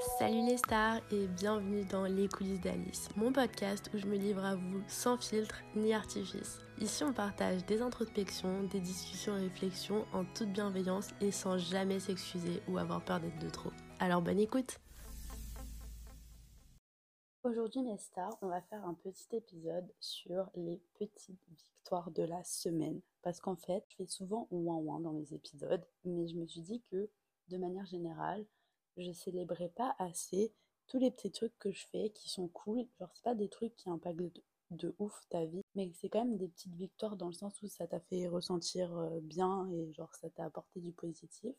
Salut les stars et bienvenue dans Les coulisses d'Alice, mon podcast où je me livre à vous sans filtre ni artifice. Ici on partage des introspections, des discussions et réflexions en toute bienveillance et sans jamais s'excuser ou avoir peur d'être de trop. Alors bonne écoute Aujourd'hui mes stars, on va faire un petit épisode sur les petites victoires de la semaine. Parce qu'en fait, je fais souvent ouin ouin dans mes épisodes, mais je me suis dit que de manière générale, je célébrais pas assez tous les petits trucs que je fais qui sont cool. Genre, c'est pas des trucs qui impactent de, ouf ta vie, mais c'est quand même des petites victoires dans le sens où ça t'a fait ressentir euh, bien et genre ça t'a apporté du positif.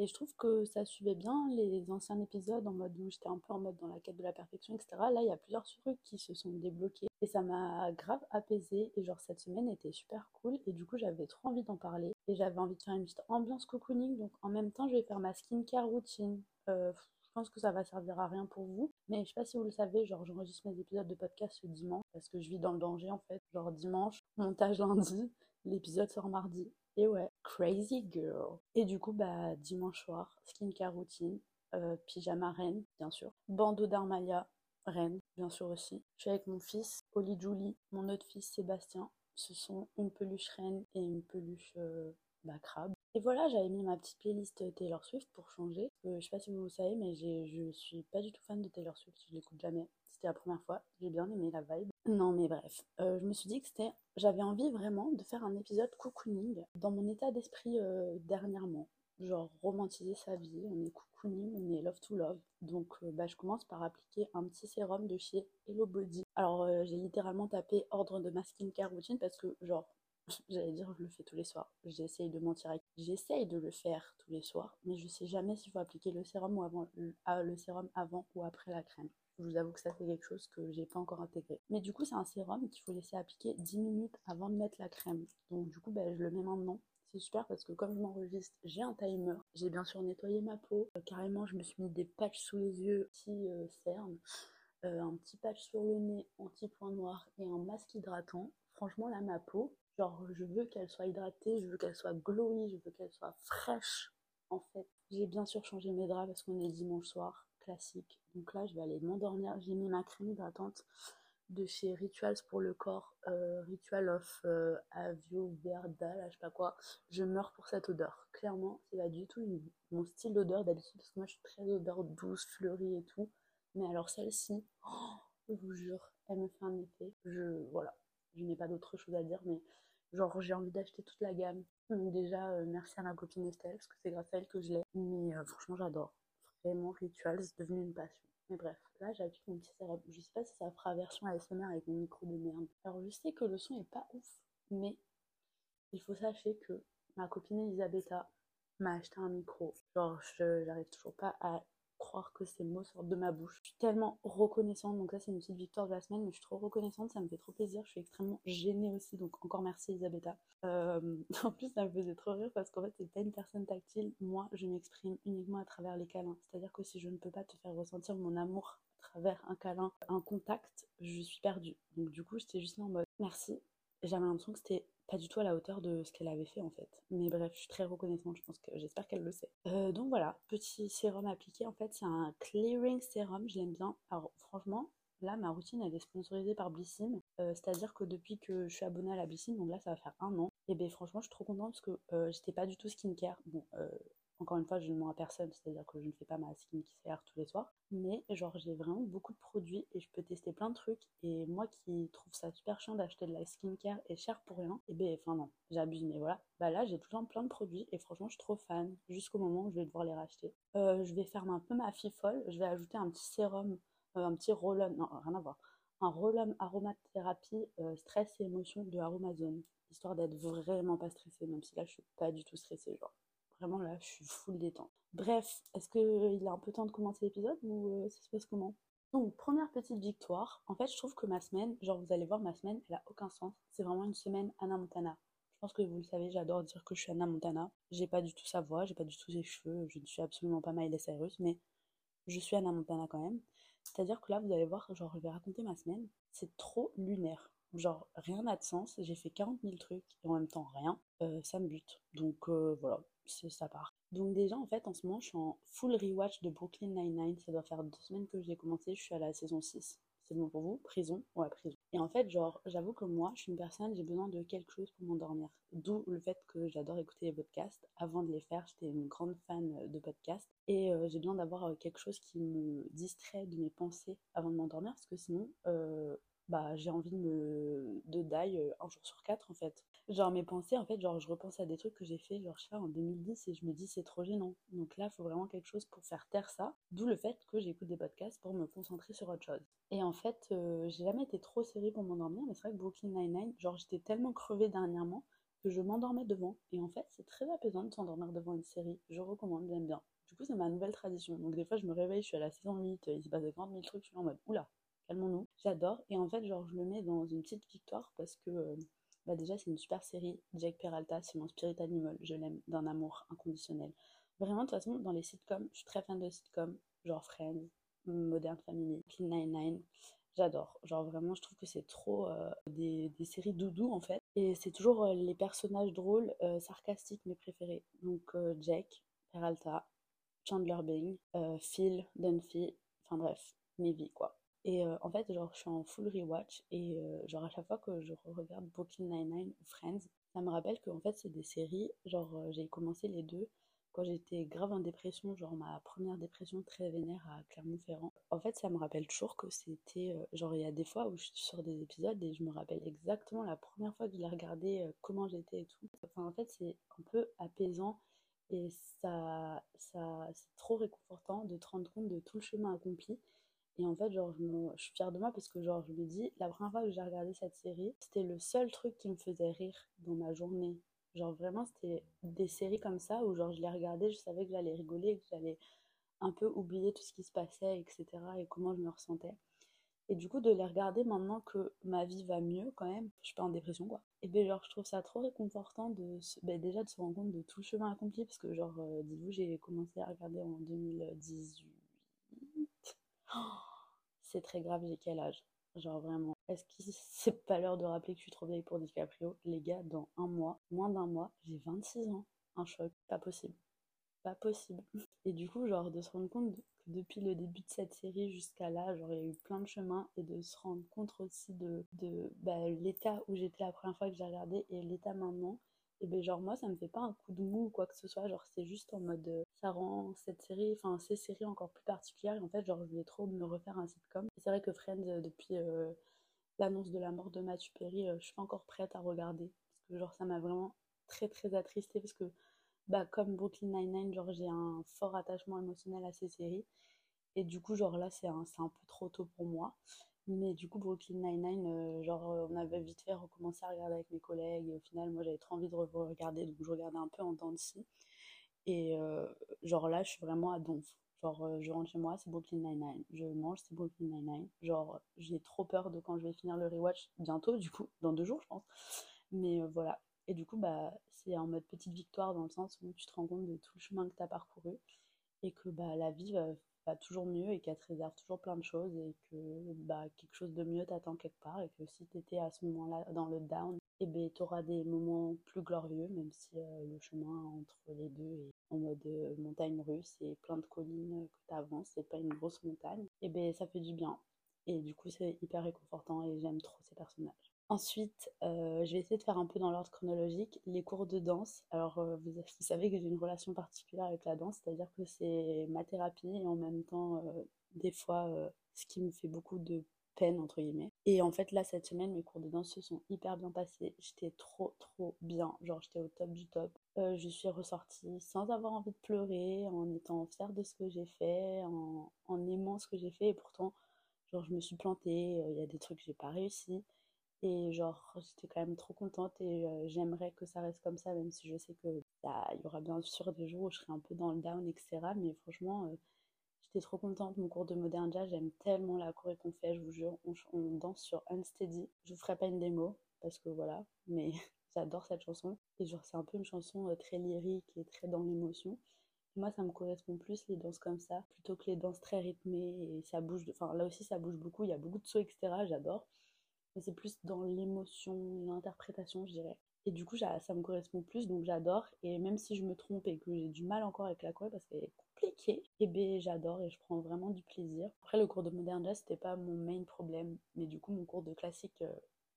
Et je trouve que ça suivait bien les anciens épisodes en mode où j'étais un peu en mode dans la quête de la perfection, etc. Là, il y a plusieurs trucs qui se sont débloqués et ça m'a grave apaisé. Et genre, cette semaine était super cool et du coup, j'avais trop envie d'en parler et j'avais envie de faire une petite ambiance cocooning. Donc, en même temps, je vais faire ma skincare routine. Euh, je pense que ça va servir à rien pour vous, mais je sais pas si vous le savez, genre j'enregistre mes épisodes de podcast ce dimanche parce que je vis dans le danger en fait. Genre dimanche, montage lundi, l'épisode sort mardi. Et ouais, crazy girl. Et du coup, bah, dimanche soir, skincare routine, euh, pyjama reine, bien sûr. Bandeau d'Armalia, reine, bien sûr aussi. Je suis avec mon fils, Oli Julie, mon autre fils, Sébastien. Ce sont une peluche reine et une peluche euh, bah, crabe. Et voilà, j'avais mis ma petite playlist Taylor Swift pour changer. Euh, je sais pas si vous savez, mais je suis pas du tout fan de Taylor Swift, je l'écoute jamais. C'était la première fois, j'ai bien aimé la vibe. Non mais bref, euh, je me suis dit que c'était... J'avais envie vraiment de faire un épisode cocooning dans mon état d'esprit euh, dernièrement. Genre romantiser sa vie, on est cocooning, on est love to love. Donc bah, je commence par appliquer un petit sérum de chez Hello Body. Alors j'ai littéralement tapé ordre de ma skincare routine parce que genre j'allais dire je le fais tous les soirs. J'essaye de mentir J'essaye de le faire tous les soirs, mais je sais jamais s'il faut appliquer le sérum ou avant ah, sérum avant ou après la crème. Je vous avoue que ça c'est quelque chose que j'ai pas encore intégré. Mais du coup c'est un sérum qu'il faut laisser appliquer 10 minutes avant de mettre la crème. Donc du coup ben, je le mets maintenant. C'est super parce que comme je m'enregistre, j'ai un timer. J'ai bien sûr nettoyé ma peau. Euh, carrément je me suis mis des patchs sous les yeux, petit euh, cerne. Euh, un petit patch sur le nez, anti-point noir et un masque hydratant. Franchement là ma peau, Genre, je veux qu'elle soit hydratée, je veux qu'elle soit glowy, je veux qu'elle soit fraîche, en fait. J'ai bien sûr changé mes draps parce qu'on est dimanche soir, classique. Donc là, je vais aller m'endormir. J'ai mis ma crème hydratante de chez Rituals pour le corps, euh, Ritual of euh, Avio là, je sais pas quoi. Je meurs pour cette odeur. Clairement, c'est pas du tout mon style d'odeur d'habitude parce que moi, je suis très odeur douce, fleurie et tout. Mais alors celle-ci, oh, je vous jure, elle me fait un effet. Je, voilà, je n'ai pas d'autre chose à dire, mais Genre, j'ai envie d'acheter toute la gamme. Déjà, euh, merci à ma copine Estelle, parce que c'est grâce à elle que je l'ai. Mais euh, franchement, j'adore. Vraiment, Ritual, c'est devenu une passion. Mais bref, là, j'applique mon petit. Je sais pas si ça fera version ASMR avec mon micro de merde. Alors, je sais que le son est pas ouf, mais il faut sachez que ma copine Elisabetta m'a acheté un micro. Genre, je j'arrive toujours pas à croire que ces mots sortent de ma bouche. Je suis tellement reconnaissante, donc ça c'est une petite victoire de la semaine, mais je suis trop reconnaissante, ça me fait trop plaisir, je suis extrêmement gênée aussi, donc encore merci Elisabetta. Euh, en plus ça me faisait trop rire parce qu'en fait c'est pas une personne tactile, moi je m'exprime uniquement à travers les câlins, c'est-à-dire que si je ne peux pas te faire ressentir mon amour à travers un câlin, un contact, je suis perdue. Donc du coup j'étais juste en mode merci, j'avais l'impression que c'était pas du tout à la hauteur de ce qu'elle avait fait en fait. Mais bref, je suis très reconnaissante, je pense que j'espère qu'elle le sait. Euh, donc voilà, petit sérum appliqué, en fait c'est un clearing sérum, je l'aime bien. Alors franchement, là ma routine elle est sponsorisée par Blissim, euh, c'est-à-dire que depuis que je suis abonnée à la Blissim, donc là ça va faire un an, et ben franchement je suis trop contente parce que euh, j'étais pas du tout skincare. Bon, encore une fois, je ne mens à personne, c'est-à-dire que je ne fais pas ma skincare tous les soirs. Mais genre, j'ai vraiment beaucoup de produits et je peux tester plein de trucs. Et moi qui trouve ça super chiant d'acheter de la skincare et cher pour rien, et eh ben, enfin non, j'abuse, mais voilà. Bah là, j'ai toujours plein de produits et franchement, je suis trop fan jusqu'au moment où je vais devoir les racheter. Euh, je vais faire un peu ma fifole. Je vais ajouter un petit sérum, euh, un petit roll-on, non, rien à voir. Un roll-on aromathérapie euh, stress et émotion de Aromazone, histoire d'être vraiment pas stressée, même si là, je suis pas du tout stressée, genre. Vraiment là, je suis full détente. Bref, est-ce qu'il a un peu temps de commencer l'épisode ou euh, ça se passe comment? Donc, première petite victoire. En fait, je trouve que ma semaine, genre vous allez voir, ma semaine, elle a aucun sens. C'est vraiment une semaine Anna Montana. Je pense que vous le savez, j'adore dire que je suis Anna Montana. J'ai pas du tout sa voix, j'ai pas du tout ses cheveux, je ne suis absolument pas Miley Cyrus, mais je suis Anna Montana quand même. C'est-à-dire que là, vous allez voir, genre, je vais raconter ma semaine. C'est trop lunaire. Genre, rien n'a de sens. J'ai fait 40 000 trucs et en même temps rien. Euh, ça me bute. Donc euh, voilà, ça part. Donc déjà, en fait, en ce moment, je suis en full rewatch de Brooklyn Nine-Nine. Ça doit faire deux semaines que j'ai commencé, je suis à la saison 6. C'est bon pour vous? Prison? Ouais, prison. Et en fait, genre, j'avoue que moi, je suis une personne, j'ai besoin de quelque chose pour m'endormir. D'où le fait que j'adore écouter les podcasts. Avant de les faire, j'étais une grande fan de podcasts. Et euh, j'ai besoin d'avoir euh, quelque chose qui me distrait de mes pensées avant de m'endormir, parce que sinon, euh, bah, j'ai envie de me de die euh, un jour sur quatre en fait. Genre mes pensées en fait, genre je repense à des trucs que j'ai fait genre je sais pas en 2010 et je me dis c'est trop gênant. Donc là, il faut vraiment quelque chose pour faire taire ça. D'où le fait que j'écoute des podcasts pour me concentrer sur autre chose. Et en fait, euh, j'ai jamais été trop série pour m'endormir, mais c'est vrai que Brooklyn Nine-Nine, genre j'étais tellement crevée dernièrement que je m'endormais devant. Et en fait, c'est très apaisant de s'endormir devant une série. Je recommande, j'aime bien. Du coup, c'est ma nouvelle tradition. Donc des fois, je me réveille, je suis à la saison 8, il se passe 40 000 trucs, je suis en mode oula, calmons-nous. J'adore. Et en fait, genre, je le mets dans une petite victoire parce que, euh, bah déjà, c'est une super série. Jack Peralta, c'est mon spirit animal. Je l'aime d'un amour inconditionnel. Vraiment, de toute façon, dans les sitcoms, je suis très fan de sitcoms, genre Friends, Modern Family, Clean Nine J'adore. Genre, vraiment, je trouve que c'est trop euh, des, des, séries doudou, en fait. Et c'est toujours euh, les personnages drôles, sarcastiques, mes préférés. Donc, Jack, Peralta, Chandler Bing, Phil, Dunphy, enfin bref, mes vies, quoi. Et euh, en fait, genre, je suis en full rewatch et euh, genre, à chaque fois que je regarde Brooklyn Nine-Nine ou Friends, ça me rappelle qu'en fait, c'est des séries, genre, euh, j'ai commencé les deux quand j'étais grave en dépression, genre ma première dépression très vénère à Clermont-Ferrand. En fait, ça me rappelle toujours que c'était, genre, il y a des fois où je suis sur des épisodes et je me rappelle exactement la première fois que je l'ai regardé, comment j'étais et tout. En fait, c'est un peu apaisant et ça, ça, c'est trop réconfortant de te rendre compte de tout le chemin accompli et en fait, genre, je, suis fière de moi parce que, genre, je me dis, la première fois que j'ai regardé cette série, c'était le seul truc qui me faisait rire dans ma journée. Genre, vraiment, c'était des séries comme ça où, genre, je les regardais, je savais que j'allais rigoler, que j'allais un peu oublier tout ce qui se passait, etc. et comment je me ressentais. Et du coup, de les regarder maintenant que ma vie va mieux quand même, je suis pas en dépression quoi. Et ben genre, je trouve ça trop réconfortant de se- ben, déjà de se rendre compte de tout le chemin accompli parce que genre, euh, dites-vous, j'ai commencé à regarder en 2018. C'est très grave, j'ai quel âge? Genre vraiment. Est-ce que c'est pas l'heure de rappeler que je suis trop vieille pour DiCaprio? Les gars, dans un mois, moins d'un mois, j'ai 26 ans. Un choc, pas possible pas possible. Et du coup, genre, de se rendre compte que depuis le début de cette série jusqu'à là, genre, il y a eu plein de chemins et de se rendre compte aussi de, de bah, l'état où j'étais la première fois que j'ai regardé et l'état maintenant. Et ben genre, moi, ça me fait pas un coup de mou ou quoi que ce soit. Genre, c'est juste en mode, euh, ça rend cette série, enfin, ces séries encore plus particulières. Et en fait, genre, je voulais trop me refaire un sitcom. C'est vrai que Friends, euh, depuis euh, l'annonce de la mort de Matthew Perry, euh, je suis pas encore prête à regarder. Parce que, genre, ça m'a vraiment très, très attristée parce que bah, comme Brooklyn Nine-Nine, genre j'ai un fort attachement émotionnel à ces séries. Et du coup, genre là, c'est un, un peu trop tôt pour moi. Mais du coup, Brooklyn Nine-Nine, euh, genre on avait vite fait recommencer à regarder avec mes collègues. Et au final, moi j'avais trop envie de regarder, donc je regardais un peu en dents de scie. Et euh, genre là, je suis vraiment à donf. Genre, euh, je rentre chez moi, c'est Brooklyn Nine-Nine. Je mange, c'est Brooklyn Nine-Nine. Genre, j'ai trop peur de quand je vais finir le rewatch bientôt, du coup, dans deux jours, je pense. Mais euh, voilà. Et du coup, bah, c'est en mode petite victoire dans le sens où tu te rends compte de tout le chemin que tu as parcouru et que bah, la vie va, toujours mieux et qu'elle te réserve toujours plein de choses et que bah, quelque chose de mieux t'attend quelque part et que si tu étais à ce moment-là dans le down, et ben tu auras des moments plus glorieux, même si le chemin entre les deux est en mode euh, montagne russe et plein de collines que tu avances, c'est pas une grosse montagne, et ben ça fait du bien. Et du coup, c'est hyper réconfortant et j'aime trop ces personnages. Ensuite, euh, je vais essayer de faire un peu dans l'ordre chronologique les cours de danse. Alors, euh, vous, savez que j'ai une relation particulière avec la danse, c'est-à-dire que c'est ma thérapie et en même temps, euh, des fois, euh, ce qui me fait beaucoup de peine, entre guillemets. Et en fait, là, cette semaine, mes cours de danse se sont hyper bien passés. J'étais trop, trop bien. Genre, j'étais au top du top. Euh, je suis ressortie sans avoir envie de pleurer, en étant fière de ce que j'ai fait, en, aimant ce que j'ai fait. Et pourtant, genre, je me suis plantée, il y a des trucs que j'ai pas réussi. Et genre, j'étais quand même trop contente et euh, j'aimerais que ça reste comme ça, même si je sais que bah, y aura bien sûr des jours où je serai un peu dans le down, etc. Mais franchement, euh, j'étais trop contente. Mon cours de modern jazz, j'aime tellement la choré qu'on fait, je vous jure. On, on, danse sur Unsteady. Je vous ferai pas une démo parce que voilà, mais j'adore cette chanson. Et genre, c'est un peu une chanson euh, très lyrique et très dans l'émotion. Moi, ça me correspond plus les danses comme ça, plutôt que les danses très rythmées ça bouge. Enfin, là aussi, ça bouge beaucoup. Il y a beaucoup de sauts, etc. J'adore mais c'est plus dans l'émotion, l'interprétation, je dirais. Et du coup, ça me correspond plus, donc j'adore. Et même si je me trompe et que j'ai du mal encore avec la choré parce qu'elle est compliquée, et eh ben j'adore et je prends vraiment du plaisir. Après, le cours de modern jazz, c'était pas mon main problème, mais du coup, mon cours de classique euh,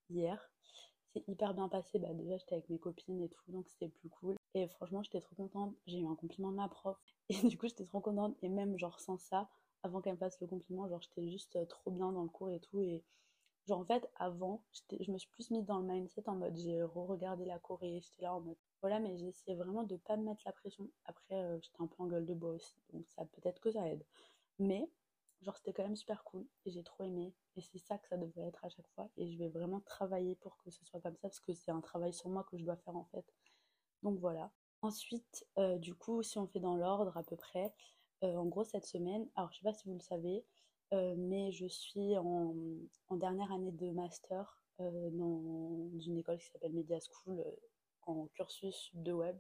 hier, hyper bien passé. Bah, déjà, j'étais avec mes copines et tout, donc c'était plus cool. Et franchement, j'étais trop contente. J'ai eu un compliment de ma prof. Et du coup, j'étais trop contente. Et même, genre, sans ça, avant qu'elle me fasse le compliment, genre, j'étais juste euh, trop bien dans le cours et tout. Et genre, en fait, avant, je me suis plus mise dans le mindset en mode, j'ai re-regardé la Corée, j'étais là en mode, voilà, mais essayé vraiment de pas me mettre la pression. Après, euh, j'étais un peu en gueule de bois aussi, donc ça peut-être que ça aide. Mais genre c'était quand même super cool et j'ai trop aimé. Et c'est ça que ça devrait être à chaque fois. Et je vais vraiment travailler pour que ce soit comme ça parce que c'est un travail sur moi que je dois faire en fait. Donc voilà. Ensuite euh, du coup si on fait dans l'ordre à peu près euh, en gros cette semaine alors je sais pas si vous le savez euh, mais je suis en, dernière année de master dans une école qui s'appelle Media School en cursus de web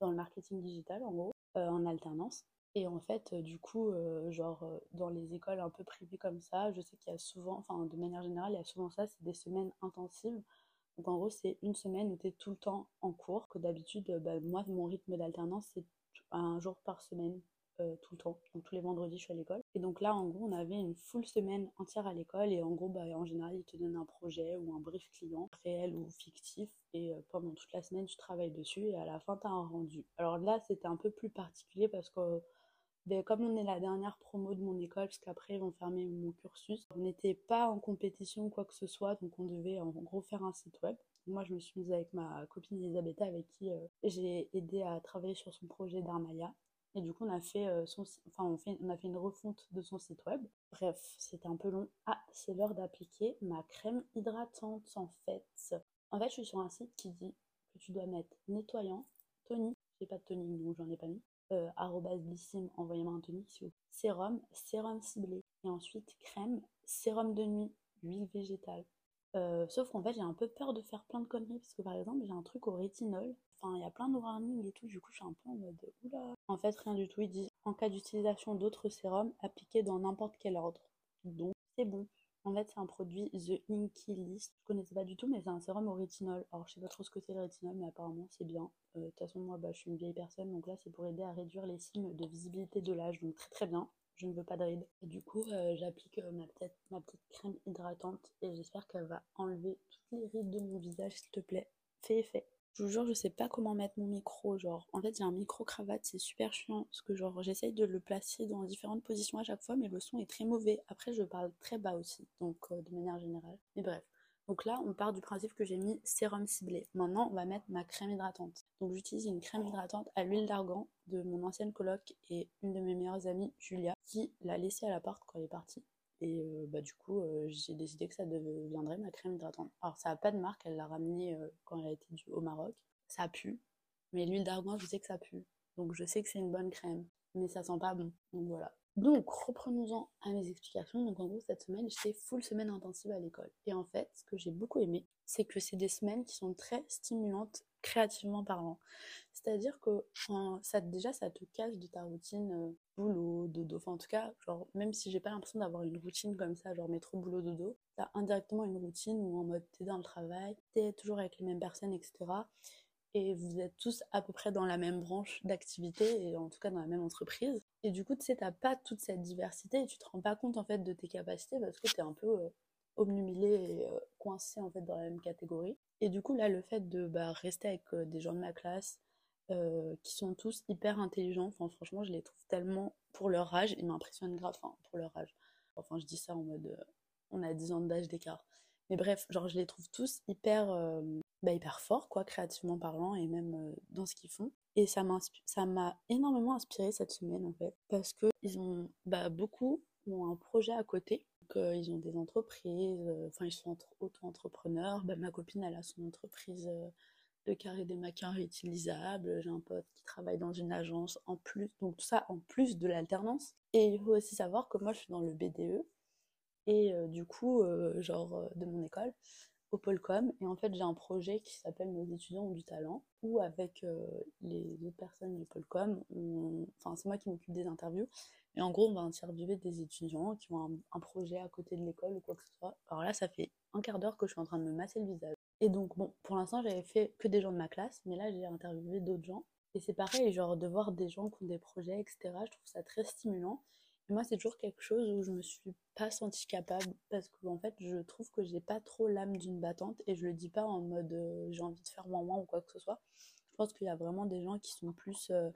dans le marketing digital en gros en alternance et en fait, euh, du coup, euh, genre, euh, dans les écoles un peu privées comme ça, je sais qu'il y a souvent, enfin, de manière générale, il y a souvent ça, c'est des semaines intensives. Donc, en gros, c'est une semaine où tu es tout le temps en cours, que d'habitude, bah, moi, mon rythme d'alternance, c'est un jour par semaine, tout le temps. Donc, tous les vendredis, je suis à l'école. Et donc là, en gros, on avait une full semaine entière à l'école. Et en gros, bah, en général, ils te donnent un projet ou un brief client, réel ou fictif. Et pendant toute la semaine, tu travailles dessus. Et à la fin, tu as un rendu. Alors là, c'était un peu plus particulier parce que ben, comme on est la dernière promo de mon école, parce qu'après ils vont fermer mon cursus, on n'était pas en compétition ou quoi que ce soit, donc on devait en gros faire un site web. Moi, je me suis mise avec ma copine Elisabetta, avec qui euh, j'ai aidé à travailler sur son projet d'Armaya. Et du coup, on a fait euh, son, enfin, on a fait une refonte de son site web. Bref, c'était un peu long. Ah, c'est l'heure d'appliquer ma crème hydratante en fait. En fait, je suis sur un site qui dit que tu dois mettre nettoyant, tonique. J'ai pas de tonique, donc j'en ai pas mis euh, envoyez-moi un tonique Sérum, sérum ciblé. Et ensuite crème, sérum de nuit, huile végétale. Euh, sauf qu'en fait j'ai un peu peur de faire plein de conneries parce que par exemple j'ai un truc au rétinol. Enfin il y a plein de warnings et tout, du coup je suis un peu en mode oula. En fait rien du tout, il dit en cas d'utilisation d'autres sérums, appliqués dans n'importe quel ordre. Donc c'est bon. En fait, c'est un produit The Inky List. Je connaissais pas du tout, mais c'est un sérum au rétinol. Alors, je sais pas trop ce que c'est le rétinol, mais apparemment, c'est bien. Euh, de toute façon, moi, bah, je suis une vieille personne, donc là, c'est pour aider à réduire les signes de visibilité de l'âge. Donc, très très bien. Je ne veux pas de rides. Et du coup, euh, j'applique euh, ma, petite, ma petite crème hydratante et j'espère qu'elle va enlever toutes les rides de mon visage, s'il te plaît. Fais effet. Je vous jure, je sais pas comment mettre mon micro. Genre, en fait, j'ai un micro cravate, c'est super chiant. Parce que, genre, j'essaye de le placer dans différentes positions à chaque fois, mais le son est très mauvais. Après, je parle très bas aussi, donc euh, de manière générale. Mais bref. Donc là, on part du principe que j'ai mis sérum ciblé. Maintenant, on va mettre ma crème hydratante. Donc, j'utilise une crème hydratante à l'huile d'argan de mon ancienne coloc et une de mes meilleures amies, Julia, qui l'a laissée à l'appart quand elle est partie. Et euh, bah, du coup, euh, j'ai décidé que ça deviendrait ma crème hydratante. Alors, ça n'a pas de marque, elle l'a ramenée euh, quand elle a été au Maroc. Ça pue, mais l'huile d'argan, je sais que ça pue. Donc, je sais que c'est une bonne crème, mais ça sent pas bon. Donc, voilà. Donc, reprenons-en à mes explications. Donc, en gros, cette semaine, j'étais full semaine intensive à l'école. Et en fait, ce que j'ai beaucoup aimé, c'est que c'est des semaines qui sont très stimulantes créativement parlant. C'est-à-dire que ça déjà ça te casse de ta routine euh, boulot, dodo. Enfin en tout cas, genre même si j'ai pas l'impression d'avoir une routine comme ça, genre métro, boulot, dodo, t'as indirectement une routine où en mode t'es dans le travail, t'es toujours avec les mêmes personnes, etc. Et vous êtes tous à peu près dans la même branche d'activité, et en tout cas dans la même entreprise. Et du coup, tu sais, t'as pas toute cette diversité et tu te rends pas compte en fait de tes capacités parce que t'es un peu euh, obnubilé et euh, coincé en fait dans la même catégorie. Et du coup là le fait de bah, rester avec euh, des gens de ma classe euh, qui sont tous hyper intelligents, enfin franchement je les trouve tellement pour leur âge, ils m'impressionnent grave, enfin pour leur âge. Enfin je dis ça en mode on a 10 ans d'âge d'écart. Mais bref, genre je les trouve tous hyper bah, hyper forts quoi créativement parlant et même dans ce qu'ils font. Et ça m'a énormément inspiré cette semaine en fait parce que ils ont bah, beaucoup ont un projet à côté ils ont des entreprises, euh, enfin ils sont auto-entrepreneurs. Bah, ma copine elle a son entreprise euh, de carré des maquins réutilisables. J'ai un pote qui travaille dans une agence en plus, donc tout ça en plus de l'alternance. Et il faut aussi savoir que moi je suis dans le BDE et euh, du coup genre de mon école au Polcom et en fait j'ai un projet qui s'appelle Nos étudiants ont du talent où avec les autres personnes du Polcom, enfin c'est moi qui m'occupe des interviews et en gros, on va interviewer des étudiants qui ont un, projet à côté de l'école ou quoi que ce soit. Alors là, ça fait un quart d'heure que je suis en train de me masser le visage. Et donc, bon, pour l'instant, j'avais fait que des gens de ma classe, mais là, j'ai interviewé d'autres gens. Et c'est pareil, genre de voir des gens qui ont des projets, etc. Je trouve ça très stimulant. Moi, c'est toujours quelque chose où je me suis pas sentie capable parce que fait, je trouve que j'ai pas trop l'âme d'une battante et je le dis pas en mode euh, j'ai envie de faire moins moins ou quoi que ce soit. Je pense qu'il y a vraiment des gens qui sont plus euh,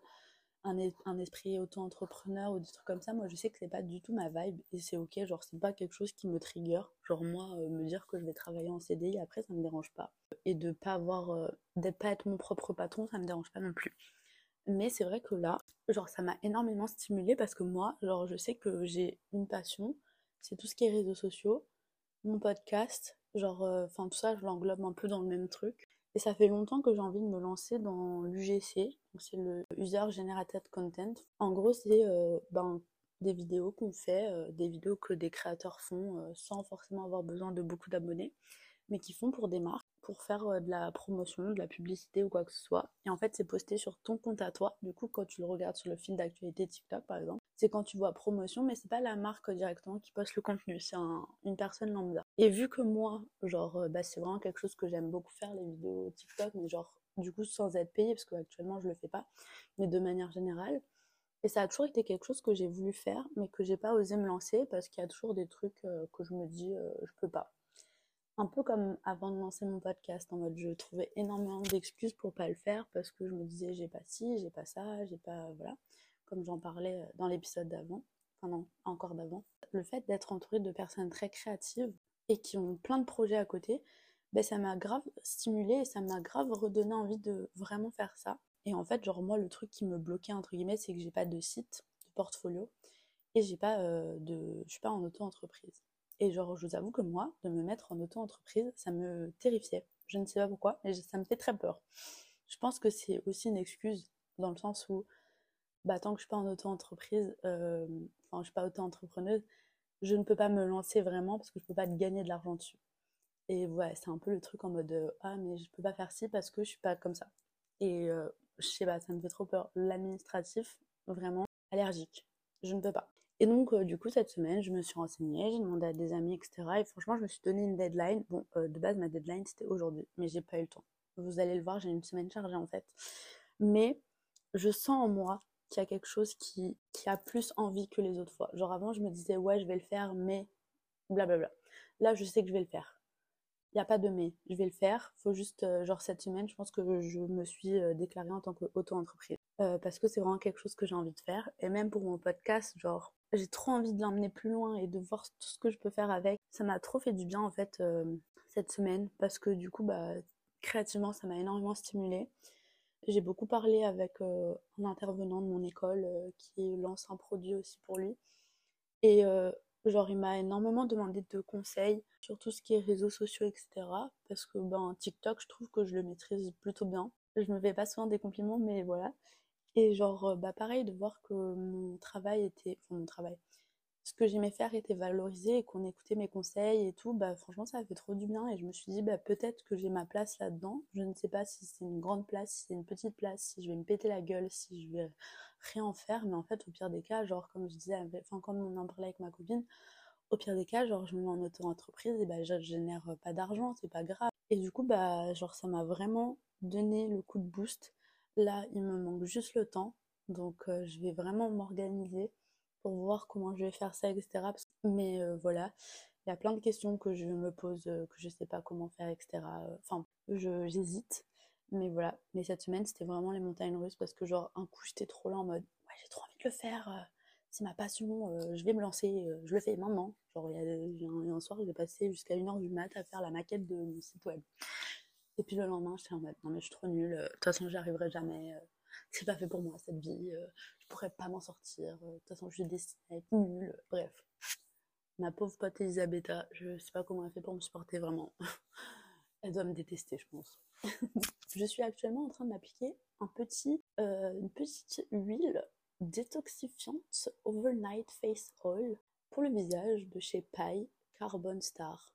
un, un, esprit auto-entrepreneur ou des trucs comme ça. Moi, je sais que c'est pas du tout ma vibe et c'est ok. Genre, c'est pas quelque chose qui me trigger. Genre, moi, euh, me dire que je vais travailler en CDI après, ça me dérange pas. Et de pas avoir, d'être pas être mon propre patron, ça me dérange pas non plus. Mais c'est vrai que là, genre, ça m'a énormément stimulée parce que moi, genre, je sais que j'ai une passion, c'est tout ce qui est réseaux sociaux, mon podcast, genre, euh, enfin, tout ça, je l'englobe un peu dans le même truc. Et ça fait longtemps que j'ai envie de me lancer dans l'UGC, c'est le User Generated Content. En gros, c'est euh, ben, des vidéos qu'on fait, euh, des vidéos que des créateurs font sans forcément avoir besoin de beaucoup d'abonnés, mais qui font pour des marques pour faire euh, de la promotion, de la publicité ou quoi que ce soit. Et en fait, c'est posté sur ton compte à toi. Du coup, quand tu le regardes sur le fil d'actualité TikTok, par exemple, c'est quand tu vois promotion, mais c'est pas la marque directement qui poste le contenu, c'est une personne lambda. Et vu que moi, genre, euh, bah, c'est vraiment quelque chose que j'aime beaucoup faire, les vidéos TikTok, mais genre, du coup, sans être payé, parce qu'actuellement, je le fais pas, mais de manière générale. Et ça a toujours été quelque chose que j'ai voulu faire, mais que j'ai pas osé me lancer parce qu'il y a toujours des trucs euh, que je me dis, je peux pas un peu comme avant de lancer mon podcast, en mode je trouvais énormément d'excuses pour pas le faire parce que je me disais j'ai pas ci, j'ai pas ça, j'ai pas voilà, comme j'en parlais euh, dans l'épisode d'avant, enfin non, encore d'avant. Le fait d'être entouré de personnes très créatives et qui ont plein de projets à côté, ben ça m'a grave stimulé et ça m'a grave redonné envie de vraiment faire ça. Et en fait, genre moi le truc qui me bloquait entre guillemets, c'est que j'ai pas de site, de portfolio et j'ai pas euh, de je suis pas en auto-entreprise. Et genre, je vous avoue que moi, de me mettre en auto-entreprise, ça me terrifiait. Je ne sais pas pourquoi, mais ça me fait très peur. Je pense que c'est aussi une excuse dans le sens où, bah, tant que je suis pas en auto-entreprise, euh, enfin, je suis pas auto-entrepreneuse, je ne peux pas me lancer vraiment parce que je peux pas gagner de l'argent dessus. Et ouais, c'est un peu le truc en mode euh, ah mais je peux pas faire ci parce que je suis pas comme ça. Et euh, je sais pas, ça me fait trop peur. L'administratif, vraiment allergique. Je ne peux pas. Et donc, euh, du coup, cette semaine, je me suis renseignée, j'ai demandé à des amis, etc. Et franchement, je me suis donné une deadline. Bon, euh, de base, ma deadline, c'était aujourd'hui, mais j'ai pas eu le temps. Vous allez le voir, j'ai une semaine chargée en fait. Mais je sens en moi qu'il y a quelque chose qui, qui a plus envie que les autres fois. Genre avant, je me disais, ouais, je vais le faire, mais blablabla. Là, je sais que je vais le faire. Il n'y a pas de mais, je vais le faire. Faut juste, euh, genre cette semaine, je pense que je me suis déclarée en tant qu'auto-entreprise. parce que c'est vraiment quelque chose que j'ai envie de faire. Et même pour mon podcast, genre, j'ai trop envie de l'emmener plus loin et de voir tout ce que je peux faire avec. Ça m'a trop fait du bien en fait euh, cette semaine parce que du coup bah créativement ça m'a énormément stimulé. J'ai beaucoup parlé avec euh, un intervenant de mon école euh, qui lance un produit aussi pour lui. Et genre il m'a énormément demandé de conseils sur tout ce qui est réseaux sociaux, etc. Parce que ben TikTok je trouve que je le maîtrise plutôt bien. Je me fais pas souvent des compliments mais voilà. Et genre, euh, bah pareil, de voir que mon travail était, enfin mon travail, ce que j'aimais faire était valorisé et qu'on écoutait mes conseils et tout, bah franchement ça a fait trop du bien et je me suis dit bah peut-être que j'ai ma place là-dedans. Je ne sais pas si c'est une grande place, si c'est une petite place, si je vais me péter la gueule, si je vais rien en faire, mais en fait au pire des cas, genre comme je disais, enfin comme on en parlait avec ma copine, au pire des cas, genre je me mets en auto-entreprise et bah je génère pas d'argent, c'est pas grave. Et du coup bah genre ça m'a vraiment donné le coup de boost Là, il me manque juste le temps, donc euh, je vais vraiment m'organiser pour voir comment je vais faire ça, etc. Mais euh, voilà, il y a plein de questions que je me pose, euh, que je sais pas comment faire, etc. Enfin, j'hésite, mais voilà. Mais cette semaine, c'était vraiment les montagnes russes parce que genre un coup j'étais trop là en mode, ouais, j'ai trop envie de le faire, c'est ma passion, je vais me lancer, je le fais maintenant. Genre, il y, a, un, soir, j'ai passé jusqu'à une heure du mat à faire la maquette de mon site web. Et puis le lendemain, j'étais en mode non mais je suis trop nulle, de toute façon j'y arriverai jamais, euh, c'est pas fait pour moi cette vie, euh, je pourrais pas m'en sortir, euh, de toute façon je suis destinée à être nulle, bref. Ma pauvre pote Elisabetta, je sais pas comment elle fait pour me supporter vraiment. elle doit me détester, je pense. je suis actuellement en train de m'appliquer un petit, une petite huile détoxifiante Overnight Face Oil pour le visage de chez Pai Carbon Star.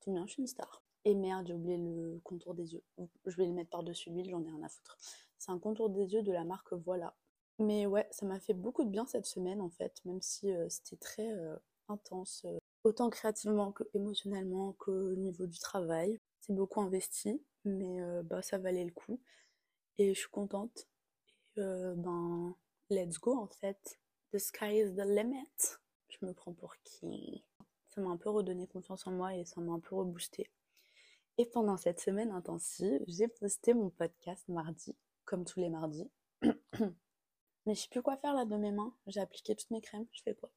C'est bien, je suis une star. Et merde, j'ai oublié le contour des yeux. Je vais le mettre par-dessus l'huile, j'en ai rien à foutre. C'est un contour des yeux de la marque Voilà. Mais ouais, ça m'a fait beaucoup de bien cette semaine en fait, même si euh, c'était très euh, intense, euh, autant créativement que émotionnellement qu'au niveau du travail. C'est beaucoup investi, mais bah, ça valait le coup. Et je suis contente. Et ben, let's go en fait. The sky is the limit. Je me prends pour qui? Ça m'a un peu redonné confiance en moi et ça m'a un peu reboosté. Et pendant cette semaine intensive, j'ai posté mon podcast mardi, comme tous les mardis. Mais je sais plus quoi faire là de mes mains. J'ai appliqué toutes mes crèmes. Je fais quoi?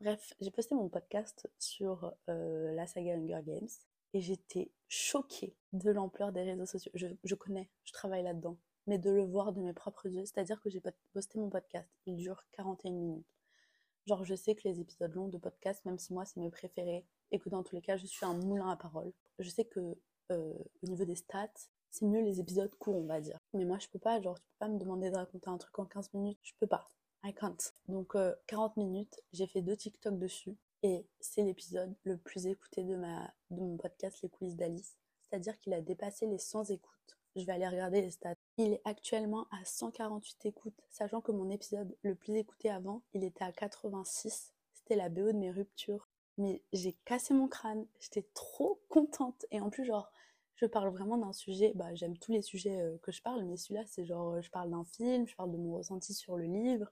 Bref, j'ai posté mon podcast sur euh, la saga Hunger Games et j'étais choquée de l'ampleur des réseaux sociaux. Je, connais, je travaille là-dedans, mais de le voir de mes propres yeux, c'est-à-dire que j'ai posté mon podcast, il dure 41 minutes. Genre, je sais que les épisodes longs de podcast, même si moi c'est mes préférés, et que dans tous les cas, je suis un moulin à parole. Je sais que euh, au niveau des stats, c'est mieux les épisodes courts, on va dire. Mais moi, je peux pas, genre, tu peux pas me demander de raconter un truc en 15 minutes. Je peux pas. I can't. Donc, 40 euh, minutes, j'ai fait deux TikTok dessus. Et c'est l'épisode le plus écouté de, ma, de mon podcast Les coulisses d'Alice. C'est-à-dire qu'il a dépassé les 100 écoutes. Je vais aller regarder les stats. Il est actuellement à 148 écoutes, sachant que mon épisode le plus écouté avant, il était à 86. C'était la BO de mes ruptures. Mais j'ai cassé mon crâne. J'étais trop contente. Et en plus, genre, je parle vraiment d'un sujet, bah, j'aime tous les sujets euh, que je parle, mais celui-là, c'est genre, je parle d'un film, je parle de mon ressenti sur le livre.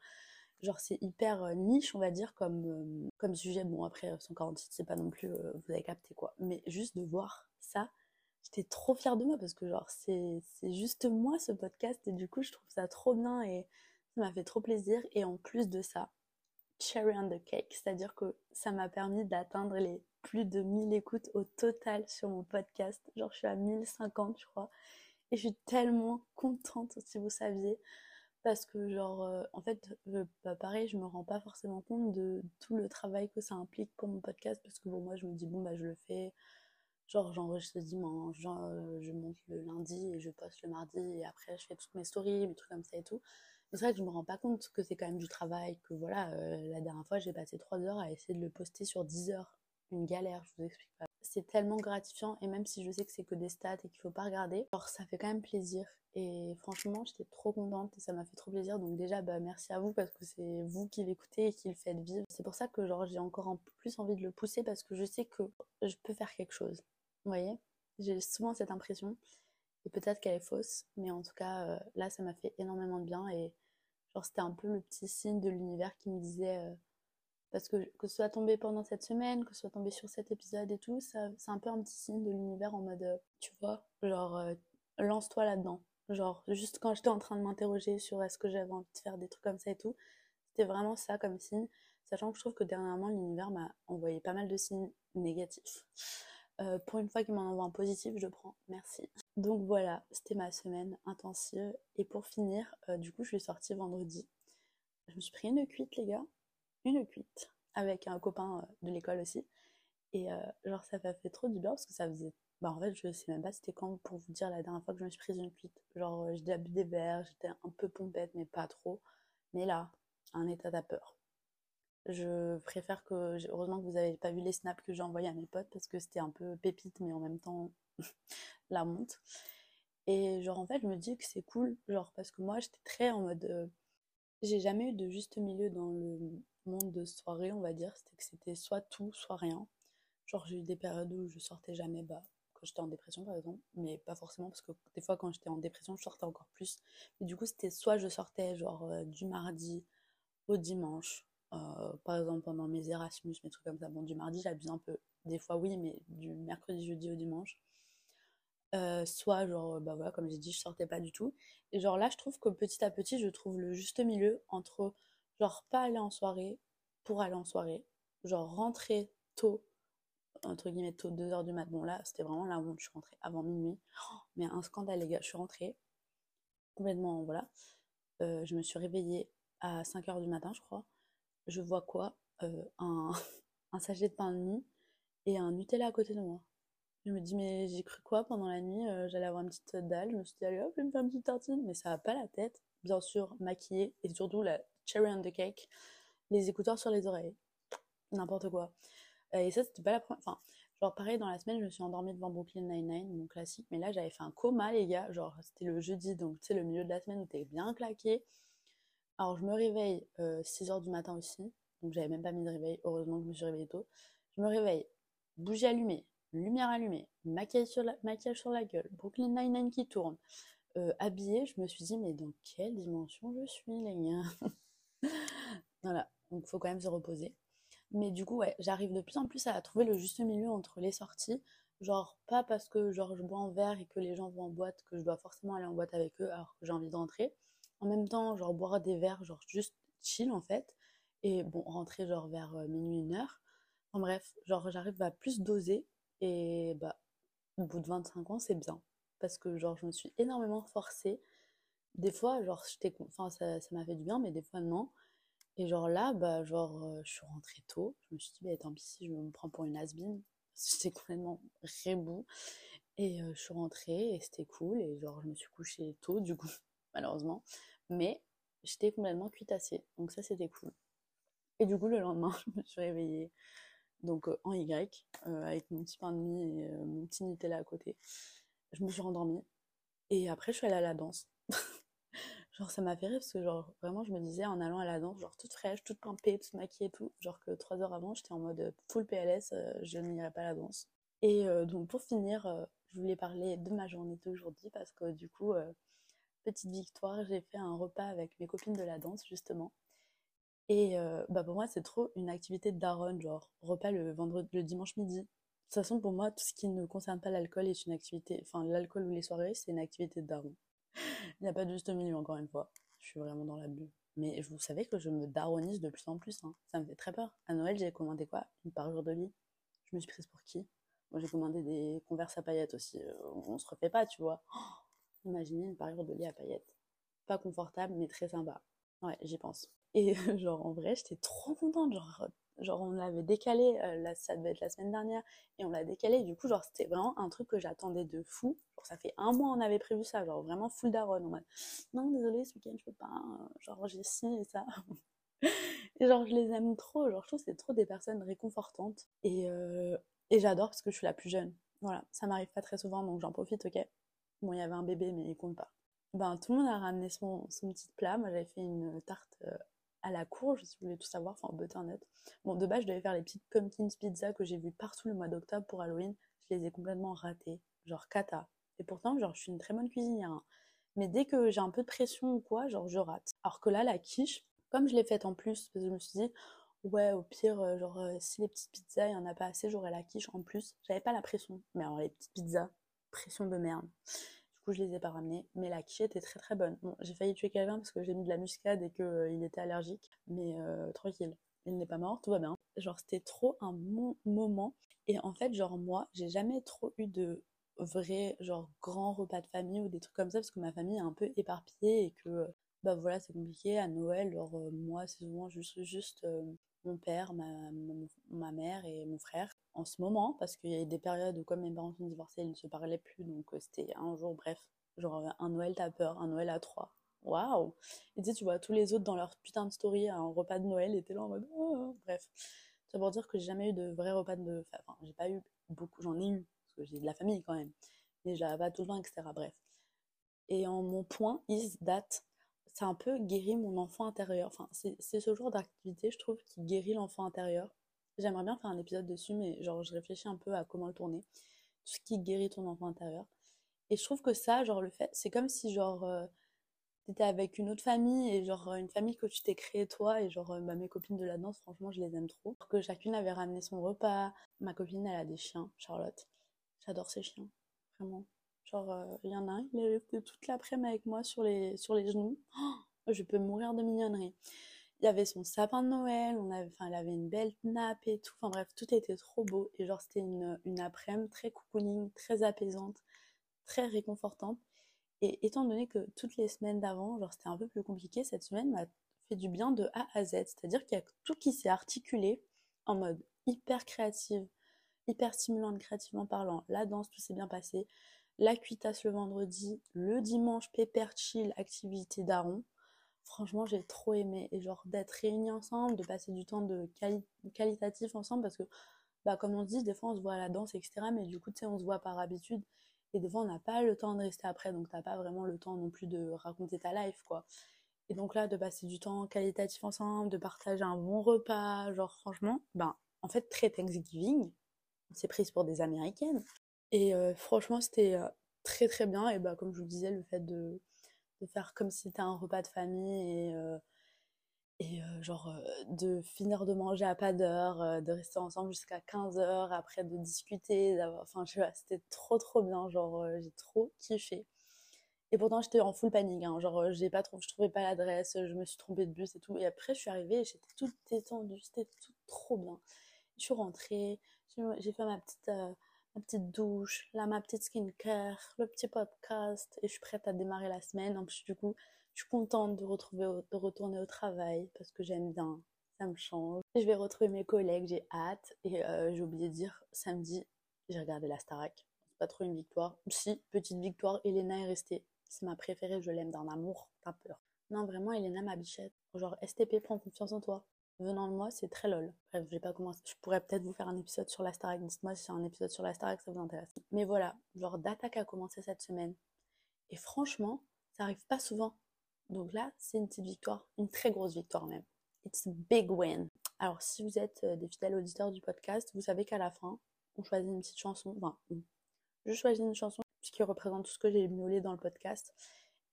Genre, c'est hyper euh, niche, on va dire, comme, euh, sujet. Bon, après, 146, c'est pas non plus, vous avez capté quoi. Mais juste de voir ça, j'étais trop fière de moi parce que, genre, c'est juste moi ce podcast et du coup, je trouve ça trop bien et ça m'a fait trop plaisir. Et en plus de ça, cherry on the cake, c'est-à-dire que ça m'a permis d'atteindre les plus de 1000 écoutes au total sur mon podcast. Genre, je suis à 1050, je crois. Et je suis tellement contente, si vous saviez. Parce que, genre, euh, en fait, bah, pareil, je me rends pas forcément compte de tout le travail que ça implique pour mon podcast. Parce que, bon, moi, je me dis, bon, bah, je le fais. Genre, j'enregistre le dimanche, genre, euh, je monte le lundi et je poste le mardi. Et après, je fais toutes mes stories, mes trucs comme ça et tout. C'est vrai que je me rends pas compte que c'est quand même du travail. Que voilà, euh, la dernière fois, j'ai passé 3 heures à essayer de le poster sur 10 heures une galère, je vous explique pas. C'est tellement gratifiant et même si je sais que c'est que des stats et qu'il faut pas regarder, alors ça fait quand même plaisir. Et franchement, j'étais trop contente et ça m'a fait trop plaisir. Donc déjà, bah merci à vous parce que c'est vous qui l'écoutez et qui le faites vivre. C'est pour ça que genre j'ai encore plus envie de le pousser parce que je sais que je peux faire quelque chose. Vous voyez? J'ai souvent cette impression et peut-être qu'elle est fausse, mais en tout cas euh, là ça m'a fait énormément de bien et genre c'était un peu le petit signe de l'univers qui me disait euh, parce que que ce soit tombé pendant cette semaine, que ce soit tombé sur cet épisode et tout, c'est un peu un petit signe de l'univers en mode, euh, tu vois, genre, lance-toi là-dedans. Genre, juste quand j'étais en train de m'interroger sur est-ce que j'avais envie de faire des trucs comme ça et tout, c'était vraiment ça comme signe, sachant que je trouve que dernièrement, l'univers m'a envoyé pas mal de signes négatifs. Pour une fois qu'il m'en envoie un positif, je prends. Merci. Donc voilà, c'était ma semaine intensive. Et pour finir, du coup, je suis sortie vendredi. Je me suis pris une cuite, les gars une cuite avec un copain euh, de l'école aussi. Et euh, genre, ça m'a fait trop du bien parce que ça faisait. Bah, en fait, je sais même pas c'était quand pour vous dire la dernière fois que je me suis prise une cuite. Genre, euh, j'ai bu des verres, j'étais un peu pompette, mais pas trop. Mais là, un état d'apeur. Je préfère que. Heureusement que vous avez pas vu les snaps que j'ai envoyés à mes potes parce que c'était un peu pépite, mais en même temps, la monte. Et genre, en fait, je me dis que c'est cool, genre, parce que moi, j'étais très en mode. j'ai jamais eu de juste milieu dans le monde de soirée, on va dire, c'était que c'était soit tout, soit rien. Genre, j'ai eu des périodes où je sortais jamais, bah, quand j'étais en dépression par exemple, mais pas forcément parce que des fois quand j'étais en dépression, je sortais encore plus. Mais du coup, c'était soit je sortais genre euh, du mardi au dimanche, euh, par exemple pendant mes Erasmus, mes trucs comme ça. Bon, du mardi, j'abuse un peu. Des fois, oui, mais du mercredi, jeudi au dimanche. Euh, soit genre bah voilà comme j'ai dit je sortais pas du tout et genre là je trouve que petit à petit je trouve le juste milieu entre Genre pas aller en soirée pour aller en soirée. Genre rentrer tôt, entre guillemets tôt, 2h du mat. Bon là, c'était vraiment là où je suis rentrée avant minuit. Oh, mais un scandale les gars, je suis rentrée complètement, voilà. Euh, je me suis réveillée à 5h du matin, je crois. Je vois quoi? Euh, un, un sachet de pain de mie et un Nutella à côté de moi. Je me dis, mais j'ai cru quoi pendant la nuit euh, J'allais avoir une petite dalle. Je me suis dit, allez hop, je vais me faire une petite tartine. Mais ça va pas la tête. Bien sûr, maquillée. Et surtout, la cherry on the cake, les écouteurs sur les oreilles, n'importe quoi. Et ça, c'était pas la première. Enfin, genre, pareil, dans la semaine, je me suis endormie devant Brooklyn Nine-Nine, mon classique, mais là, j'avais fait un coma, les gars. Genre, c'était le jeudi, donc tu sais, le milieu de la semaine où t'es bien claqué. Alors, je me réveille 6h euh, du matin aussi, donc j'avais même pas mis de réveil. Heureusement que je me suis réveillée tôt. Je me réveille, bougie allumée, lumière allumée, maquillage sur la, gueule, Brooklyn Nine-Nine qui tourne, euh, habillée, je me suis dit, mais dans quelle dimension je suis, les gars Voilà, donc faut quand même se reposer. Mais du coup, ouais, j'arrive de plus en plus à trouver le juste milieu entre les sorties. Genre, pas parce que genre, je bois en verre et que les gens vont en boîte que je dois forcément aller en boîte avec eux alors que j'ai envie de rentrer. En même temps, genre, boire des verres, genre, juste chill en fait. Et bon, rentrer genre vers euh, minuit, une heure. En bref, genre, j'arrive à plus doser. Et bah, au bout de 25 ans, c'est bien. Parce que genre, je me suis énormément forcée. Des fois, genre, j'étais, enfin, ça, ça m'a fait du bien, mais des fois, non. Et genre là, bah, genre, euh, je suis rentrée tôt. Je me suis dit, bah, tant pis si je me prends pour une has-been. J'étais complètement rebou. Et euh, je suis rentrée et c'était cool. Et genre, je me suis couchée tôt, du coup, malheureusement. Mais j'étais complètement cuitassée. Donc ça, c'était cool. Et du coup, le lendemain, je me suis réveillée donc euh, en Y, avec mon petit pain de mie et mon petit Nutella à côté. Je me suis rendormie. Et après, je suis allée à la danse. Genre, ça m'a fait rire parce que, genre, vraiment, je me disais en allant à la danse, genre, toute fraîche, toute pimpée, toute maquillée et tout, genre que trois heures avant, j'étais en mode euh, full PLS, euh, je n'irai pas à la danse. Et euh, donc, pour finir, je voulais parler de ma journée d'aujourd'hui parce que, du coup, petite victoire, j'ai fait un repas avec mes copines de la danse, justement. Et bah, pour moi, c'est trop une activité de daronne, genre, repas le, vendredi, le dimanche midi. De toute façon, pour moi, tout ce qui ne concerne pas l'alcool est une activité, enfin, l'alcool ou les soirées, c'est une activité de daron. Il n'y a pas de juste milieu, encore une fois. Je suis vraiment dans la bulle. Mais vous savez que je me daronise de plus en plus. Hein. Ça me fait très peur. À Noël, j'ai commandé quoi? Une parure de lit. Je me suis prise pour qui? Moi, j'ai commandé des converses à paillettes aussi. Euh, on se refait pas, tu vois. imaginez une parure de lit à paillettes. Pas confortable, mais très sympa. Ouais, j'y pense. Et genre, en vrai, j'étais trop contente. Genre, Genre, on l'avait décalé, euh, ça devait être la semaine dernière, et on l'a décalé. Du coup, genre, c'était vraiment un truc que j'attendais de fou. Ça fait un mois, on avait prévu ça, genre vraiment full daron. En mode, non, désolé, ce week-end, je peux pas. Euh, genre, j'ai ci et ça. et genre, je les aime trop. Genre, je trouve que c'est trop des personnes réconfortantes. Et, euh, et j'adore parce que je suis la plus jeune. Voilà, ça m'arrive pas très souvent, donc j'en profite, ok. Bon, il y avait un bébé, mais il compte pas. Ben, tout le monde a ramené son, son petit plat. Moi, j'avais fait une tarte à la courge, si vous voulez tout savoir, enfin au net. Bon, de base, je devais faire les petites pumpkins pizza que j'ai vues partout le mois d'octobre pour Halloween. Je les ai complètement ratées, genre cata. Et pourtant, genre, je suis une très bonne cuisinière. Hein. Mais dès que j'ai un peu de pression ou quoi, genre, je rate. Alors que là, la quiche, comme je l'ai faite en plus, parce que je me suis dit, ouais, au pire, euh, genre, euh, si les petites pizzas, il n'y en a pas assez, j'aurai la quiche en plus. J'avais pas la pression. Mais alors, les petites pizzas, pression de merde je les ai pas ramenés. Mais la quiche était très très bonne. Bon, j'ai failli tuer quelqu'un parce que j'ai mis de la muscade et qu'il euh, était allergique. Mais euh, tranquille, il n'est pas mort, tout va bien. Genre, c'était trop un bon moment. Et en fait, genre, moi, j'ai jamais trop eu de vrais, genre, grands repas de famille ou des trucs comme ça parce que ma famille est un peu éparpillée et que, bah voilà, c'est compliqué. À Noël, genre, euh, moi, c'est souvent juste, juste mon père, ma, ma, mère et mon frère en ce moment, parce qu'il y a eu des périodes où comme mes parents sont divorcés, ils ne se parlaient plus, donc euh, c'était un jour, bref, genre un Noël t'as peur, un Noël à trois. Waouh Et tu tu vois tous les autres dans leur putain de story un repas de Noël, étaient là en mode... Oh, bref. Ça pour dire que j'ai jamais eu de vrai repas de... Enfin, j'ai pas eu beaucoup, j'en ai eu, parce que j'ai de la famille quand même. Mais j'avais pas tout le temps, etc. Bref. Et en mon point is date c'est un peu guéri mon enfant intérieur. Enfin, c'est ce genre d'activité, je trouve, qui guérit l'enfant intérieur. J'aimerais bien faire un épisode dessus, mais genre, je réfléchis un peu à comment le tourner. Tout ce qui guérit ton enfant intérieur. Et je trouve que ça, genre, le fait, c'est comme si, genre, euh, t'étais avec une autre famille et, genre, une famille que tu t'es créée toi. Et, genre, euh, bah, mes copines de la danse, franchement, je les aime trop. Que chacune avait ramené son repas. Ma copine, elle a des chiens, Charlotte. J'adore ces chiens, vraiment. Genre, euh, il y en a un, il est resté toute l'après-midi avec moi sur les, sur les genoux. Oh, je peux mourir de mignonnerie. Il y avait son sapin de Noël, enfin, elle avait une belle nappe et tout. Enfin bref, tout était trop beau. Et genre, c'était une, une après-midi très cocooning, très apaisante, très réconfortante. Et étant donné que toutes les semaines d'avant, genre, c'était un peu plus compliqué, cette semaine m'a fait du bien de A à Z. C'est-à-dire qu'il y a tout qui s'est articulé en mode hyper créative, hyper stimulante créativement parlant. La danse, tout s'est bien passé la cuitasse le vendredi, le dimanche pépère chill, activité daron. Franchement, j'ai trop aimé. Et genre d'être réunis ensemble, de passer du temps de qualitatif ensemble parce que, bah, comme on dit, des fois on se voit à la danse, etc. Mais du coup, tu sais, on se voit par habitude. Et des fois, on n'a pas le temps de rester après. Donc, t'as pas vraiment le temps non plus de raconter ta life, quoi. Et donc là, de passer du temps qualitatif ensemble, de partager un bon repas, genre franchement, ben, en fait, très Thanksgiving, on s'est prise pour des américaines. Et franchement, c'était très très bien. Et bah, comme je vous disais, le fait de, de faire comme si c'était un repas de famille et et euh, genre euh, de finir de manger à pas d'heure, euh, de rester ensemble jusqu'à 15h, après de discuter, enfin vois, c'était trop trop bien, genre j'ai trop kiffé. Et pourtant j'étais en full panique, hein, genre j'ai pas trouvé, je trouvais pas l'adresse, je me suis trompée de bus et tout. Et après je suis arrivée et j'étais toute détendue, c'était tout trop bien. Je suis rentrée, j'ai fait ma petite, ma petite douche, là ma petite skincare, le petit podcast et je suis prête à démarrer la semaine. En plus du coup je suis contente de, retrouver, de retourner au travail parce que j'aime bien, ça me change. Je vais retrouver mes collègues, j'ai hâte. Et euh, j'ai oublié de dire, samedi, j'ai regardé la Starac. Pas trop une victoire. Si, petite victoire, Elena est restée. C'est ma préférée, je l'aime d'un amour, pas peur. Non, vraiment, Elena, ma bichette. Genre, STP, prends confiance en toi. Venant de moi, c'est très lol. Bref, j'ai pas commencé. Je pourrais peut-être vous faire un épisode sur la Starac. Dites-moi si c'est un épisode sur la Starac, ça vous intéresse. Mais voilà, genre, d'attaque a commencé cette semaine. Et franchement, ça arrive pas souvent. Donc là, c'est une petite victoire, une très grosse victoire même. It's a big win. Alors, si vous êtes euh, des fidèles auditeurs du podcast, vous savez qu'à la fin, on choisit une petite chanson. Enfin, je choisis une chanson qui représente tout ce que j'ai miaulé dans le podcast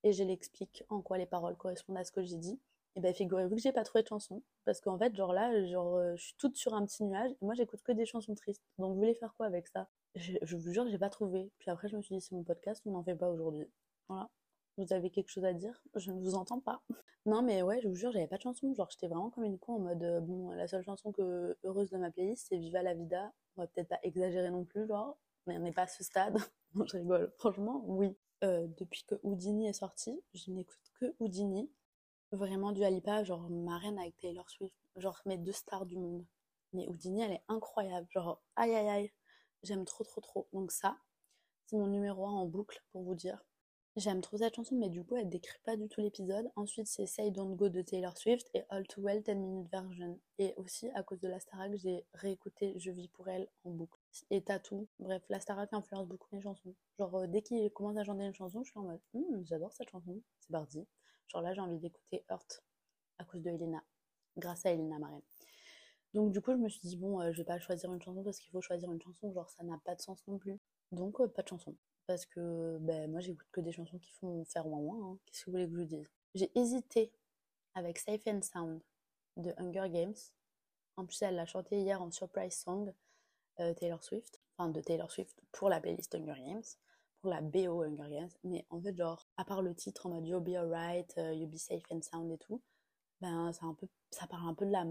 et je l'explique en quoi les paroles correspondent à ce que j'ai dit. Et bien, figurez-vous que j'ai pas trouvé de chanson parce qu'en fait, genre là, genre, euh, je suis toute sur un petit nuage moi, j'écoute que des chansons tristes. Donc, vous voulez faire quoi avec ça? Je, vous jure, j'ai pas trouvé. Puis après, je me suis dit, c'est mon podcast, on n'en fait pas aujourd'hui. Voilà. Vous avez quelque chose à dire? Je ne vous entends pas. Non, mais ouais, je vous jure, j'avais pas de chanson. Genre, j'étais vraiment comme une con en mode, euh, bon, la seule chanson que heureuse de ma playlist, c'est Viva la Vida. On va peut-être pas exagérer non plus, genre, mais on n'est pas à ce stade. je rigole. Franchement, oui. Euh, depuis que Houdini est sorti, je n'écoute que Houdini. Vraiment du Alipa, genre ma reine avec Taylor Swift. Genre mes deux stars du monde. Mais Houdini, elle est incroyable. Genre, aïe aïe aïe. J'aime trop trop trop. Donc ça, c'est mon numéro 1 en boucle pour vous dire. J'aime trop cette chanson, mais du coup, elle décrit pas du tout l'épisode. Ensuite, c'est Say Don't Go de Taylor Swift et All Too Well 10 Minute Version. Et aussi, à cause de la Starac, j'ai réécouté Je vis pour elle en boucle. Et Tattoo. Bref, la Starac influence beaucoup mes chansons. Genre, euh, dès qu'il commence à chanter une chanson, je suis en mode hmm, j'adore cette chanson, c'est Bardi. Genre là, j'ai envie d'écouter Hurt à cause de Elena, grâce à Elena Marine. Donc, du coup, je me suis dit, bon, euh, je vais pas choisir une chanson parce qu'il faut choisir une chanson, genre ça n'a pas de sens non plus. Donc, euh, pas de chanson parce que ben, moi j'écoute que des chansons qui font faire ouin ouin. Hein. Qu'est-ce que vous voulez que je dise? J'ai hésité avec Safe and Sound de Hunger Games. En plus, elle l'a chanté hier en surprise song euh, Taylor Swift, enfin de Taylor Swift pour la playlist Hunger Games, pour la BO Hunger. Mais en fait, genre, à part le titre en mode You'll be alright, uh, You'll be safe and sound et tout, ben un peu, ça parle un peu de la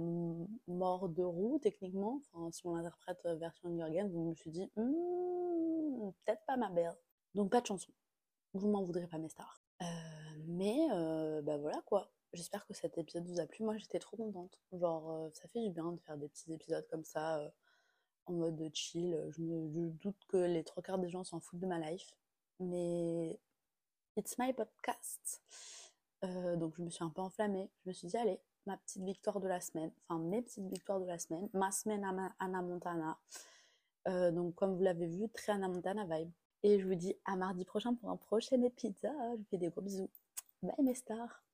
mort de roue techniquement. Si on l'interprète euh, version Hunger Games, donc je me suis dit, hmm, peut-être pas ma belle. Donc pas de chanson. Vous m'en voudrez pas mes stars. Euh, mais euh, bah voilà quoi. J'espère que cet épisode vous a plu. Moi j'étais trop contente. Genre euh, ça fait du bien de faire des petits épisodes comme ça en mode chill. Je me doute que les trois quarts des gens s'en foutent de ma life. Mais it's my podcast. donc je me suis un peu enflammée. Je me suis dit allez, ma petite victoire de la semaine. Enfin mes petites victoires de la semaine. Ma semaine à Anna Montana. donc comme vous l'avez vu, très Anna Montana vibe. Et je vous dis à mardi prochain pour un prochain épisode. Je vous fais des gros bisous. Bye mes stars